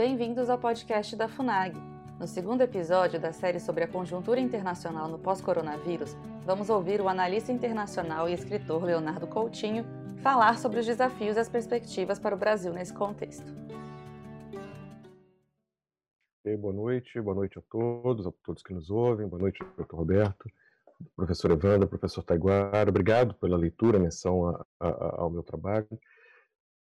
Bem-vindos ao podcast da FUNAG. No segundo episódio da série sobre a conjuntura internacional no pós-coronavírus, vamos ouvir o analista internacional e escritor Leonardo Coutinho falar sobre os desafios e as perspectivas para o Brasil nesse contexto. boa noite, boa noite a todos, a todos que nos ouvem, boa noite, doutor Roberto, professor Evandro, professor Taiguara, obrigado pela leitura, menção a, a, ao meu trabalho.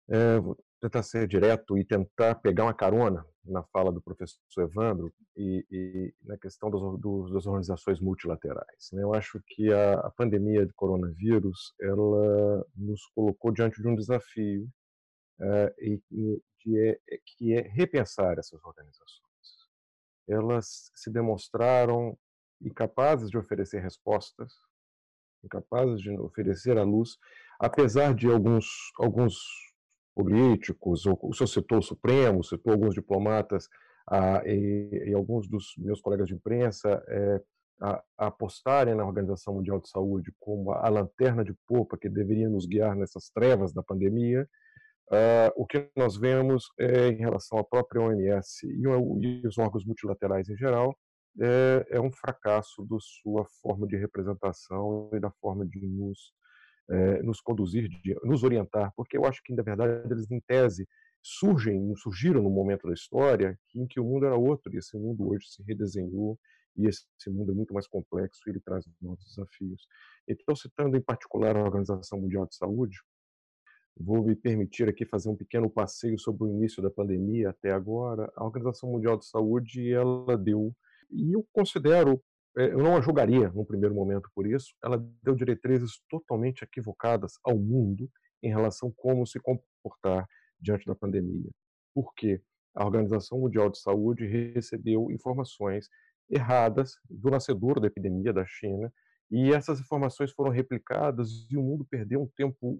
É, tentar ser direto e tentar pegar uma carona na fala do professor Evandro e, e na questão dos, das organizações multilaterais. Né? Eu acho que a, a, pandemia de coronavírus ela nos colocou diante de um desafio é, e, que, é, que é repensar essas organizações. Elas se demonstraram incapazes de oferecer respostas, incapazes de oferecer a luz, apesar de alguns alguns políticos, ou o senhor citou o Supremo, citou alguns diplomatas ah, e, e, alguns dos meus colegas de imprensa é, a, a apostarem na Organização Mundial de Saúde como a, a, lanterna de popa que deveria nos guiar nessas trevas da pandemia, ah, o que nós vemos é, em relação à própria OMS e, e os órgãos multilaterais em geral é, é um fracasso da sua forma de representação e da forma de nos é, nos conduzir, nos orientar, porque eu acho que, na verdade, eles, em tese, surgem, surgiram no momento da história em que o mundo era outro, e esse mundo hoje se redesenhou, e esse mundo é muito mais complexo e ele traz novos desafios. Então, citando em particular a Organização Mundial de Saúde, vou me permitir aqui fazer um pequeno passeio sobre o início da pandemia até agora. A Organização Mundial de Saúde, ela deu, e eu considero eu não a julgaria no primeiro momento por isso, ela deu diretrizes totalmente equivocadas ao mundo em relação a como se comportar diante da pandemia. Por quê? A Organização Mundial de Saúde recebeu informações erradas do nascedor da epidemia da China, e essas informações foram replicadas e o mundo perdeu um tempo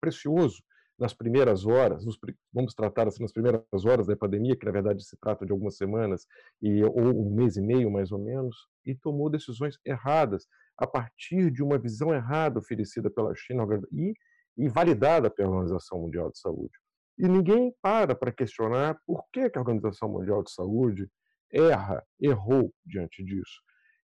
precioso nas primeiras horas, nos, vamos tratar assim nas primeiras horas da pandemia, que na verdade se trata de algumas semanas e ou um mês e meio mais ou menos, e tomou decisões erradas a partir de uma visão errada oferecida pela China e, e validada pela Organização Mundial de Saúde. E ninguém para para questionar por que, que a Organização Mundial de Saúde erra, errou diante disso.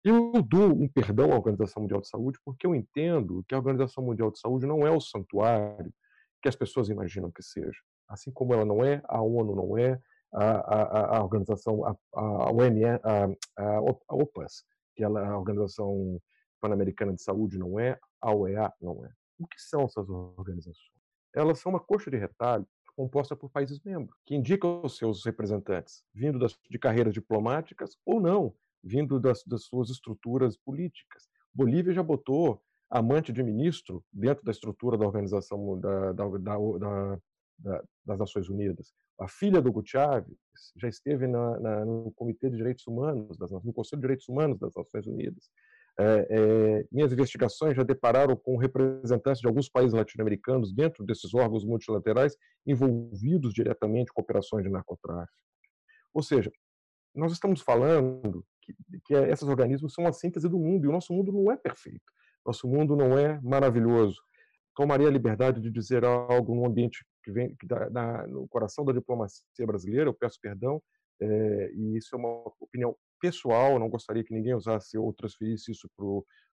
Eu dou um perdão à Organização Mundial de Saúde porque eu entendo que a Organização Mundial de Saúde não é o santuário que as pessoas imaginam que seja. Assim como ela não é, a ONU não é, a, a, a organização, a, a, OME, a, a OPAS, que ela, a Organização Pan-Americana de Saúde não é, a OEA não é. O que são essas organizações? Elas são uma coxa de retalho composta por países membros, que indicam os seus representantes, vindo das, de carreiras diplomáticas ou não, vindo das, das suas estruturas políticas. Bolívia já botou amante de ministro dentro da estrutura da organização da, da, da, das Nações Unidas. A filha do Chávez já esteve na, na, no Comitê de Direitos Humanos, das, no Conselho de Direitos Humanos das Nações Unidas. É, é, minhas investigações já depararam com representantes de alguns países latino-americanos dentro desses órgãos multilaterais envolvidos diretamente com operações de narcotráfico. Ou seja, nós estamos falando que, que esses organismos são a síntese do mundo e o nosso mundo não é perfeito. Nosso mundo não é maravilhoso. Tomaria a liberdade de dizer algo num ambiente que vem que dá, na, no coração da diplomacia brasileira, eu peço perdão, é, e isso é uma opinião pessoal, não gostaria que ninguém usasse ou transferisse isso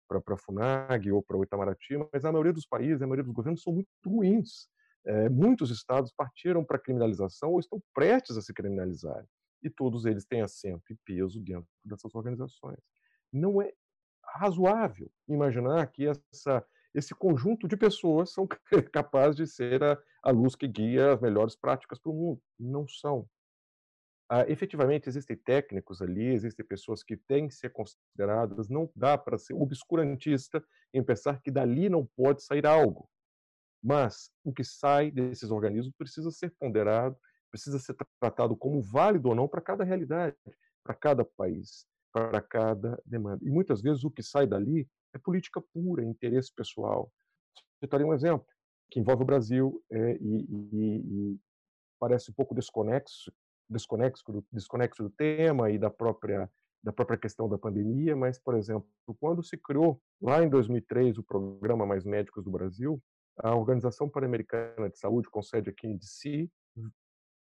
para a FUNAG ou para o Itamaraty, mas a maioria dos países, a maioria dos governos são muito ruins. É, muitos estados partiram para a criminalização ou estão prestes a se criminalizar, e todos eles têm assento e peso dentro dessas organizações. Não é razoável imaginar que essa, esse conjunto de pessoas são capazes de ser a, a luz que guia as melhores práticas para o mundo. Não são. Ah, efetivamente, existem técnicos ali, existem pessoas que têm que ser consideradas, não dá para ser obscurantista em pensar que dali não pode sair algo. Mas o que sai desses organismos precisa ser ponderado, precisa ser tratado como válido ou não para cada realidade, para cada país para cada demanda. E muitas vezes o que sai dali é política pura, interesse pessoal. Daria um exemplo que envolve o Brasil é, e, e, e, parece um pouco desconexo, desconexo, desconexo do tema e da própria da própria questão da pandemia, mas, por exemplo, quando se criou lá em 2003 o programa Mais Médicos do Brasil, a Organização Pan-Americana de Saúde, com sede aqui em DC,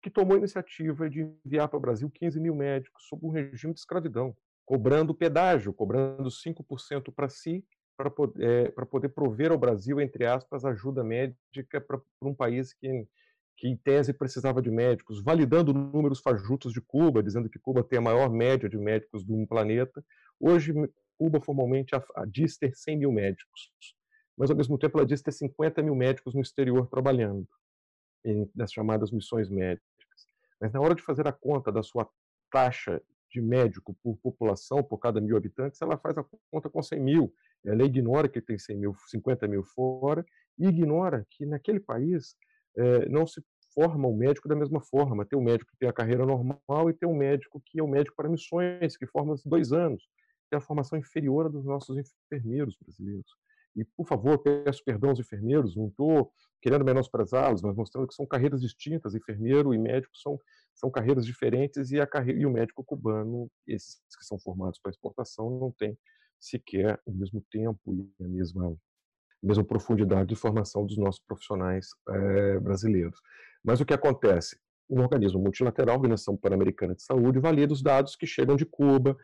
que tomou a iniciativa de enviar para o Brasil 15 mil médicos sob um regime de escravidão, cobrando pedágio, cobrando 5% para si, para poder, é, poder prover ao Brasil, entre aspas, ajuda médica para um país que, que, em tese, precisava de médicos, validando números fajutos de Cuba, dizendo que Cuba tem a maior média de médicos do planeta. Hoje, Cuba formalmente diz ter 100 mil médicos, mas ao mesmo tempo ela diz ter 50 mil médicos no exterior trabalhando, nas chamadas missões médicas. Mas na hora de fazer a conta da sua taxa de médico por população, por cada mil habitantes, ela faz a conta com 100 mil. Ela ignora que tem 100 mil, 50 mil fora, e ignora que naquele país é, não se forma o médico da mesma forma. Tem um médico que tem a carreira normal e tem um médico que é o um médico para missões, que forma dois anos. Tem a formação inferior dos nossos enfermeiros brasileiros. E, por favor, peço perdão aos enfermeiros, não estou querendo menosprezá-los, mas mostrando que são carreiras distintas. Enfermeiro e médico são, são carreiras diferentes e, a carreira, e o médico cubano, esses que são formados para exportação, não tem sequer o mesmo tempo e a mesma, mesma profundidade de formação dos nossos profissionais é, brasileiros. Mas o que acontece? Um organismo multilateral, a Organização Pan-Americana de Saúde, valida os dados que chegam de Cuba,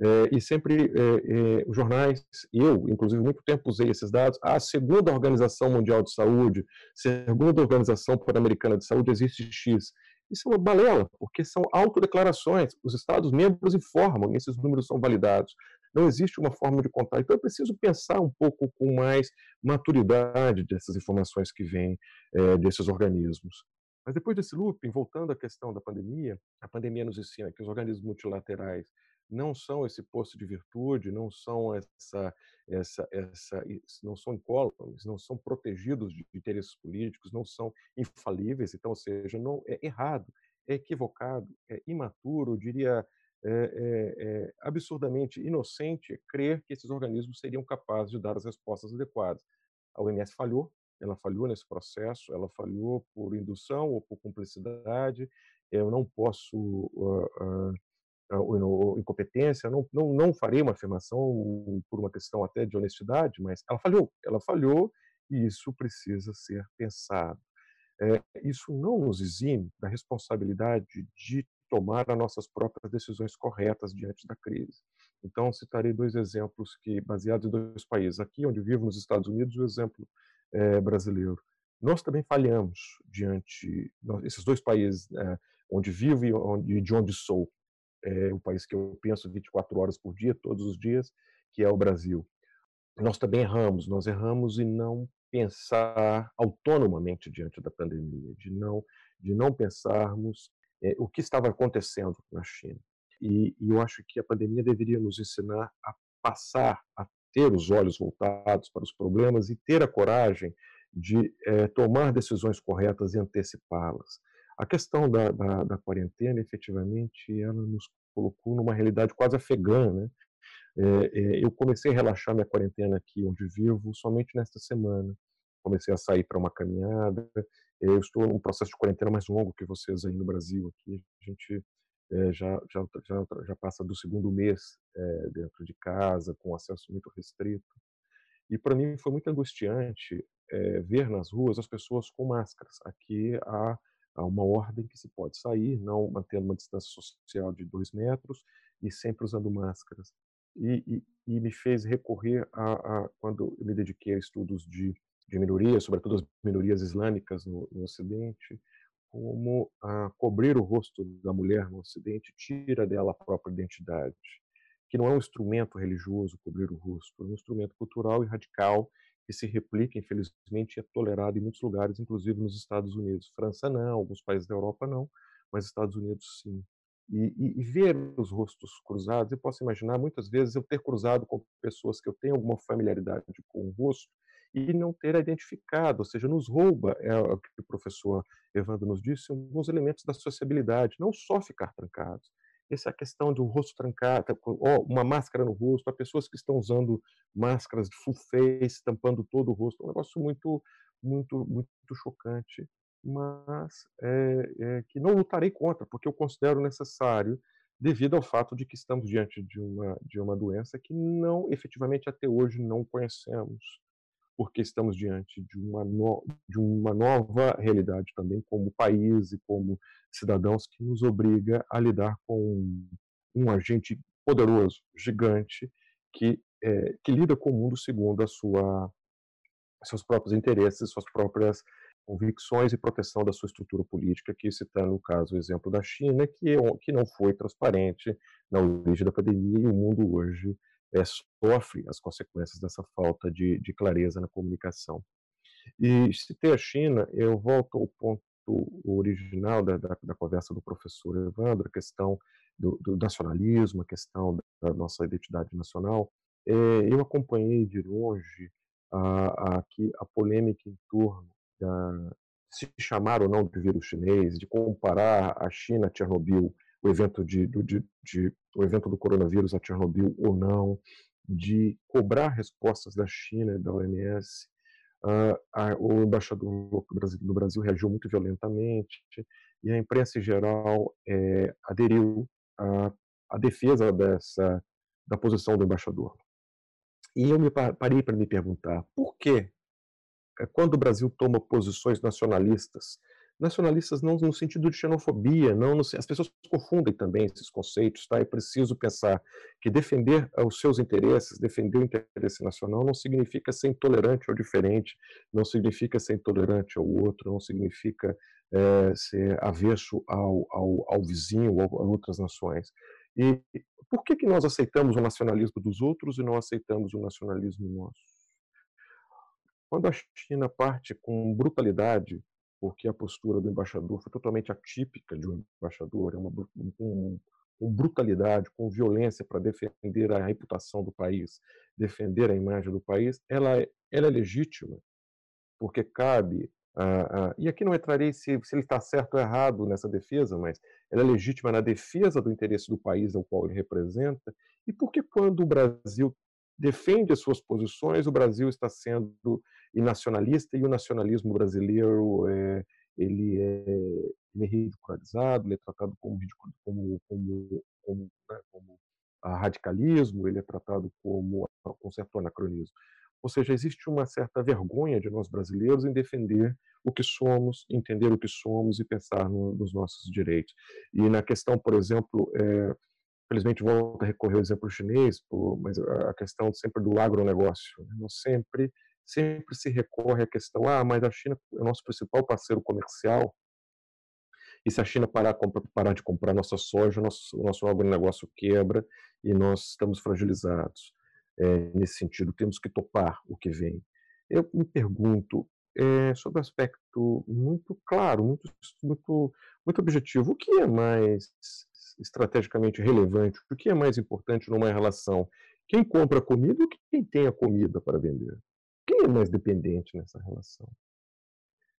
é, e sempre é, é, os jornais, eu, inclusive, muito tempo usei esses dados. A segunda Organização Mundial de Saúde, segunda Organização Pan-Americana de Saúde, existe X. Isso é uma balela, porque são autodeclarações. Os Estados-membros informam, e esses números são validados. Não existe uma forma de contar. Então, é preciso pensar um pouco com mais maturidade dessas informações que vêm é, desses organismos. Mas depois desse looping, voltando à questão da pandemia, a pandemia nos ensina que os organismos multilaterais não são esse posto de virtude, não são essa, essa, essa, não são incólumes, não são protegidos de interesses políticos, não são infalíveis. Então, ou seja, não é errado, é equivocado, é imaturo, eu diria é, é, é absurdamente inocente crer que esses organismos seriam capazes de dar as respostas adequadas. A OMS falhou, ela falhou nesse processo, ela falhou por indução ou por cumplicidade. Eu não posso uh, uh, ou incompetência, não, não, não farei uma afirmação por uma questão até de honestidade, mas ela falhou, ela falhou e isso precisa ser pensado. É, isso não nos exime da responsabilidade de tomar as nossas próprias decisões corretas diante da crise. Então, citarei dois exemplos que baseados em dois países. Aqui, onde vivo, nos Estados Unidos, o exemplo é, brasileiro. Nós também falhamos diante esses dois países, é, onde vivo e onde, de onde sou é o país que eu penso 24 horas por dia, todos os dias, que é o Brasil. Nós também erramos, nós erramos em não pensar autonomamente diante da pandemia, de não de não pensarmos é, o que estava acontecendo na China. E, e eu acho que a pandemia deveria nos ensinar a passar a ter os olhos voltados para os problemas e ter a coragem de é, tomar decisões corretas e antecipá-las. A questão da, da, da, quarentena, efetivamente, ela nos colocou numa realidade quase afegã, né? É, é, eu comecei a relaxar minha quarentena aqui onde vivo somente nesta semana. Comecei a sair para uma caminhada. Eu estou num processo de quarentena mais longo que vocês aí no Brasil. Aqui a gente é, já, já, já, já, passa do segundo mês é, dentro de casa, com acesso muito restrito. E para mim foi muito angustiante é, ver nas ruas as pessoas com máscaras. Aqui há uma ordem que se pode sair, não mantendo uma distância social de dois metros e sempre usando máscaras. E, e, e me fez recorrer a, a, quando eu me dediquei a estudos de, de minorias, sobretudo as minorias islâmicas no, no Ocidente, como a cobrir o rosto da mulher no Ocidente tira dela a própria identidade, que não é um instrumento religioso cobrir o rosto, é um instrumento cultural e radical que se replica, infelizmente, é tolerado em muitos lugares, inclusive nos Estados Unidos. França não, alguns países da Europa não, mas Estados Unidos sim. E, e, e, ver os rostos cruzados, eu posso imaginar muitas vezes eu ter cruzado com pessoas que eu tenho alguma familiaridade com o rosto e não ter identificado, ou seja, nos rouba, é o que o professor Evandro nos disse, alguns elementos da sociabilidade, não só ficar trancados, essa questão do rosto trancado, uma máscara no rosto, há pessoas que estão usando máscaras de full face, tampando todo o rosto, é um negócio muito, muito, muito chocante, mas é, é, que não lutarei contra, porque eu considero necessário, devido ao fato de que estamos diante de uma, de uma doença que não, efetivamente, até hoje não conhecemos. Porque estamos diante de uma, no, de uma nova realidade também como país e como cidadãos que nos obriga a lidar com um agente poderoso, gigante, que, é, que lida com o mundo segundo a sua, seus próprios interesses, suas próprias convicções e proteção da sua estrutura política, que citando o caso, o exemplo da China, que, é que não foi transparente na origem da pandemia e o mundo hoje é, sofre as consequências dessa falta de, de clareza na comunicação. E citei a China, eu volto ao ponto original da, da, da conversa do professor Evandro, a questão do, do, nacionalismo, a questão da nossa identidade nacional. É, eu acompanhei de longe a, a, a polêmica em torno da, se chamar ou não de vírus chinês, de comparar a China a Chernobyl, o evento de, de, de, o evento do coronavírus a Chernobyl ou não, de cobrar respostas da China e da OMS. Uh, a, o embaixador do Brasil, reagiu muito violentamente e a imprensa em geral é, aderiu à, à defesa dessa da posição do embaixador. E eu me parei para me perguntar por que é, quando o Brasil toma posições nacionalistas, nacionalistas não no sentido de xenofobia, não no, as pessoas confundem também esses conceitos, tá? É preciso pensar que defender os seus interesses, defender o interesse nacional não significa ser intolerante ou diferente, não significa ser intolerante ao outro, não significa é, ser avesso ao, ao, ao vizinho ou a outras nações. E por que que nós aceitamos o nacionalismo dos outros e não aceitamos o nacionalismo nosso? Quando a China parte com brutalidade, porque a postura do embaixador foi totalmente atípica de um embaixador, é uma com, com brutalidade, com violência para defender a reputação do país, defender a imagem do país, ela, é, ela é legítima, porque cabe ah, ah, e aqui não entrarei se, se ele está certo ou errado nessa defesa, mas ela é legítima na defesa do interesse do país ao qual ele representa, e porque quando o Brasil defende as suas posições, o Brasil está sendo nacionalista e o nacionalismo brasileiro é, ele, é, ele é ridicularizado, ele é tratado como, como, como, como, né, como radicalismo, ele é tratado como um certo anacronismo. Ou seja, existe uma certa vergonha de nós brasileiros em defender o que somos, entender o que somos e pensar no, nos nossos direitos. E na questão, por exemplo, é, Felizmente, volto a recorrer ao exemplo chinês, mas a questão sempre do agronegócio. Né? Não sempre, sempre se recorre à questão, ah, mas a China é o nosso principal parceiro comercial, e se a China parar, parar de comprar nossa soja, nosso, o nosso agronegócio quebra e nós estamos fragilizados. É, nesse sentido, temos que topar o que vem. Eu me pergunto, é, sobre o aspecto muito claro, muito, muito, muito objetivo, o que é mais estrategicamente relevante, o que é mais importante numa relação? Quem compra comida ou quem tem a comida para vender? Quem é mais dependente nessa relação?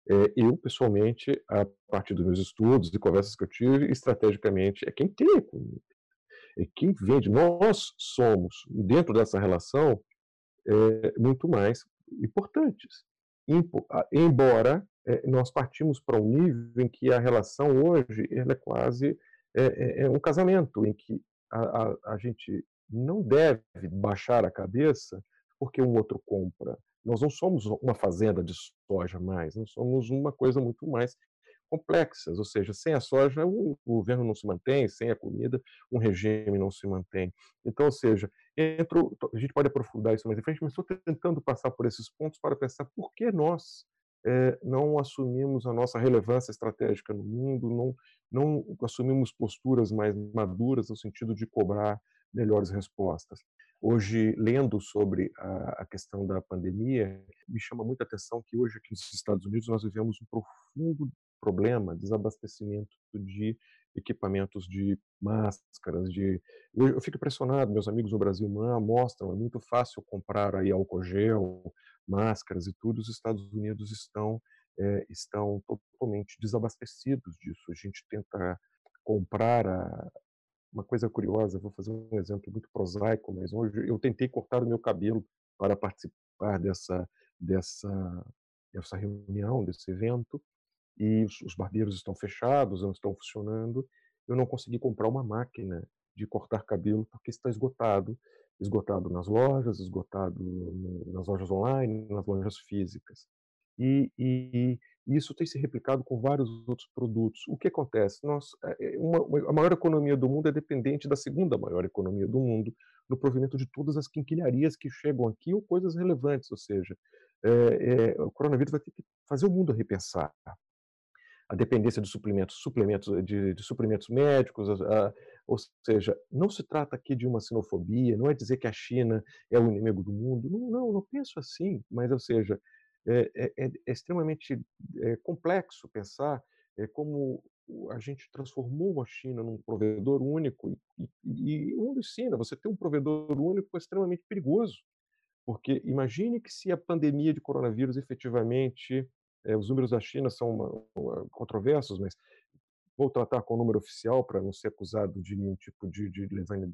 É, eu, pessoalmente, a partir dos meus estudos e conversas que eu tive, estrategicamente, é quem tem a comida. É quem vende. Nós somos, dentro dessa relação, é, muito mais importantes. Embora é, nós partimos para um nível em que a relação hoje ela é quase é, é, é um casamento em que a, a, a, gente não deve baixar a cabeça porque um outro compra. Nós não somos uma fazenda de soja mais, nós somos uma coisa muito mais complexas, ou seja, sem a soja o governo não se mantém, sem a comida um regime não se mantém. Então, ou seja, entro, a gente pode aprofundar isso mais em frente, mas estou tentando passar por esses pontos para pensar por que nós é, não assumimos a nossa relevância estratégica no mundo, não, não assumimos posturas mais maduras no sentido de cobrar melhores respostas. Hoje, lendo sobre a, questão da pandemia, me chama muita atenção que hoje aqui nos Estados Unidos nós vivemos um profundo problema, desabastecimento de equipamentos de máscaras, de eu fico impressionado, meus amigos no Brasil mostram, é muito fácil comprar aí álcool gel, máscaras e tudo, os Estados Unidos estão é, estão totalmente desabastecidos disso. A gente tenta comprar a, uma coisa curiosa, vou fazer um exemplo muito prosaico, mas hoje eu tentei cortar o meu cabelo para participar dessa dessa dessa reunião, desse evento, e os, os barbeiros estão fechados, não estão funcionando. Eu não consegui comprar uma máquina de cortar cabelo porque está esgotado. esgotado nas lojas, esgotado nas lojas online, nas lojas físicas. E, e, e, isso tem se replicado com vários outros produtos. O que acontece? Nós, é, é, uma, a maior economia do mundo é dependente da segunda maior economia do mundo no provimento de todas as quinquilharias que chegam aqui ou coisas relevantes, ou seja, é, é, o coronavírus vai ter que fazer o mundo repensar a dependência de suplementos, suplementos de, de suprimentos médicos, a, a, ou seja, não se trata aqui de uma sinofobia, não é dizer que a China é o inimigo do mundo, não, não, não penso assim, mas, ou seja, é, é, é, é extremamente é, complexo pensar é, como a gente transformou a China num provedor único e, o mundo ensina, você ter um provedor único é extremamente perigoso, porque imagine que se a pandemia de coronavírus efetivamente os números da China são uma, uma, controversos, mas vou tratar com o número oficial para não ser acusado de nenhum tipo de, de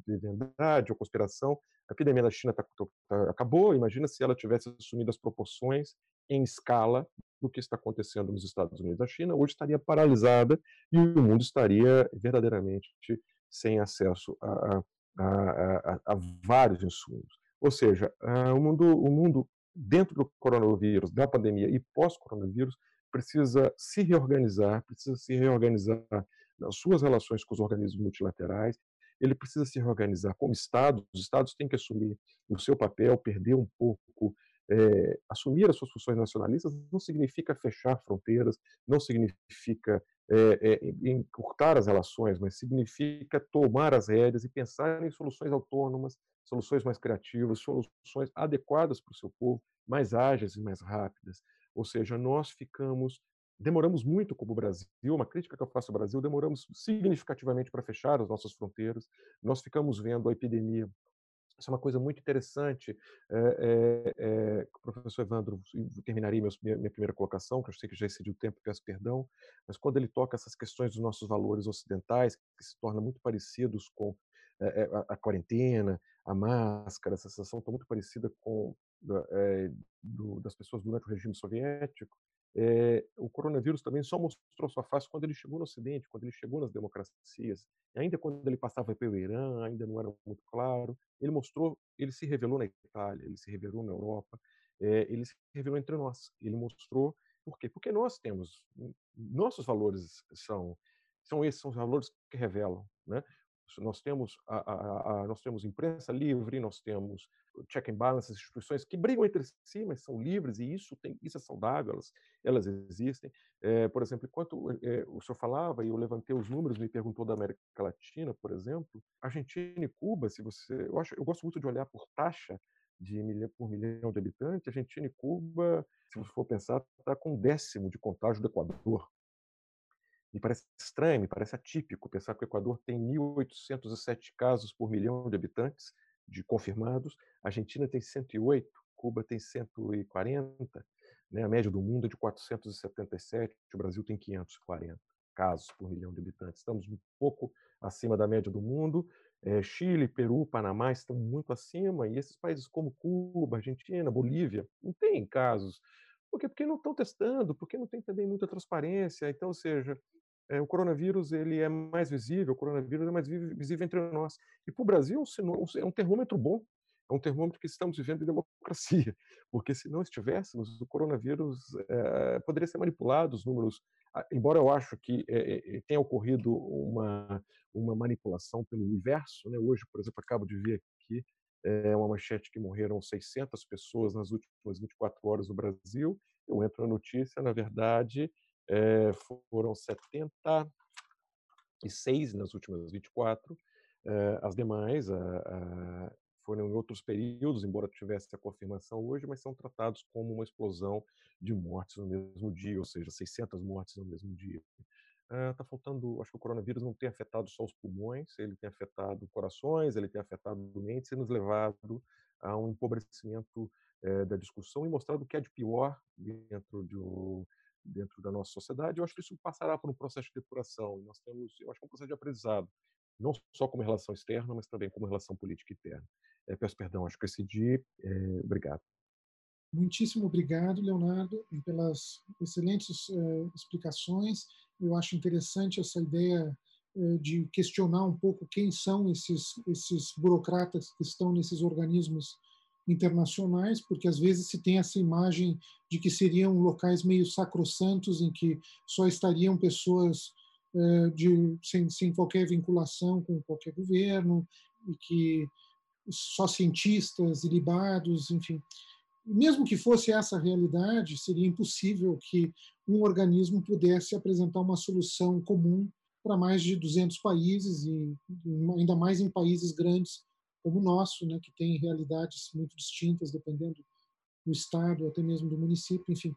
leviandade ou conspiração. A epidemia da China tá, tá, acabou. Imagina se ela tivesse assumido as proporções em escala do que está acontecendo nos Estados Unidos. A China hoje estaria paralisada e o mundo estaria verdadeiramente sem acesso a, a, a, a vários insumos. Ou seja, o mundo, o mundo dentro do coronavírus, da pandemia e pós-coronavírus, precisa se reorganizar, precisa se reorganizar nas suas relações com os organismos multilaterais, ele precisa se reorganizar como Estado, os Estados têm que assumir o seu papel, perder um pouco, é, assumir as suas funções nacionalistas não significa fechar fronteiras, não significa é, é, encurtar as relações, mas significa tomar as rédeas e pensar em soluções autônomas, soluções mais criativas, soluções adequadas para o seu povo, mais ágeis e mais rápidas. Ou seja, nós ficamos, demoramos muito como Brasil, uma crítica que eu faço ao Brasil, demoramos significativamente para fechar as nossas fronteiras, nós ficamos vendo a epidemia isso é uma coisa muito interessante. É, é, é, professor Evandro, terminaria minha, minha, primeira colocação, que eu sei que já excedi o tempo, peço perdão, mas quando ele toca essas questões dos nossos valores ocidentais, que se tornam muito parecidos com a, a quarentena, a máscara, essa sensação está muito parecida com é, do, das pessoas durante o regime soviético. É, o coronavírus também só mostrou sua face quando ele chegou no Ocidente, quando ele chegou nas democracias. E ainda quando ele passava pelo Irã, ainda não era muito claro. Ele mostrou, ele se revelou na Itália, ele se revelou na Europa, é, ele se revelou entre nós. Ele mostrou por quê? Porque nós temos nossos valores são são esses são os valores que revelam, né? Nós temos, a, a, a, nós temos imprensa livre, nós temos check and balance, instituições que brigam entre si, mas são livres, e isso, tem, isso é saudável, elas, elas existem. É, por exemplo, enquanto é, o senhor falava, e eu levantei os números, me perguntou da América Latina, por exemplo, Argentina e Cuba, se você. Eu, acho, eu gosto muito de olhar por taxa de milhão, por milhão de habitantes, Argentina e Cuba, se você for pensar, está com um décimo de contágio do Equador me parece estranho, me parece atípico pensar que o Equador tem 1.807 casos por milhão de habitantes de confirmados, a Argentina tem 108, Cuba tem 140, né? a média do mundo é de 477, o Brasil tem 540 casos por milhão de habitantes. Estamos um pouco acima da média do mundo. É, Chile, Peru, Panamá estão muito acima, e esses países como Cuba, Argentina, Bolívia, não têm casos. Por quê? Porque não estão testando, porque não tem também muita transparência. Então, ou seja, é, o coronavírus ele é mais visível, o coronavírus é mais visível entre nós. E para o Brasil é um termômetro bom, é um termômetro que estamos vivendo em democracia, porque se não estivéssemos, o coronavírus é, poderia ser manipulado, os números, embora eu acho que é, tenha ocorrido uma, uma manipulação pelo universo, né? hoje, por exemplo, acabo de ver aqui é uma manchete que morreram 600 pessoas nas últimas 24 horas no Brasil, eu entro na notícia, na verdade, é, foram 76 nas últimas 24. É, eh, as demais a, a, foram em outros períodos, embora tivesse a confirmação hoje, mas são tratados como uma explosão de mortes no mesmo dia, ou seja, 600 mortes no mesmo dia. Está uh, faltando, acho que o coronavírus não tem afetado só os pulmões, ele tem afetado corações, ele tem afetado mentes e nos levado a um empobrecimento uh, da discussão e mostrado o que é de pior dentro do, dentro da nossa sociedade, eu acho que isso passará por um processo de depuração. Nós temos, eu acho é um processo de aprendizado, não só como relação externa, mas também como relação política interna. É, peço perdão, acho que excedi. É, obrigado. Muitíssimo obrigado, Leonardo, pelas excelentes uh, explicações. Eu acho interessante essa ideia de questionar um pouco quem são esses, esses burocratas que estão nesses organismos internacionais, porque às vezes se tem essa imagem de que seriam locais meio sacrossantos em que só estariam pessoas de, sem, sem qualquer vinculação com qualquer governo e que só cientistas ilibados, enfim. Mesmo que fosse essa a realidade, seria impossível que um organismo pudesse apresentar uma solução comum para mais de 200 países e ainda mais em países grandes como o nosso, né, que tem realidades muito distintas dependendo do estado, até mesmo do município, enfim.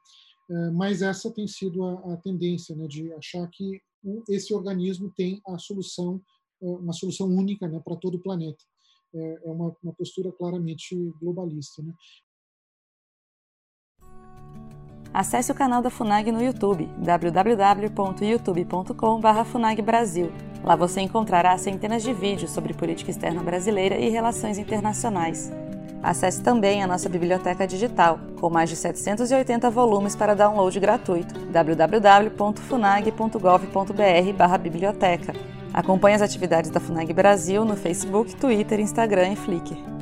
Eh, mas essa tem sido a, a tendência, né, de achar que esse organismo tem a solução, eh, uma solução única, né, para todo o planeta. É, é uma, uma postura claramente globalista, né. Acesse o canal da FUNAG no YouTube, www.youtube.com.br FUNAGBrasil. Lá você encontrará centenas de vídeos sobre política externa brasileira e relações internacionais. Acesse também a nossa biblioteca digital, com mais de 780 volumes para download gratuito, www.funag.gov.br/biblioteca. Acompanhe as atividades da FUNAG Brasil no Facebook, Twitter, Instagram e Flickr.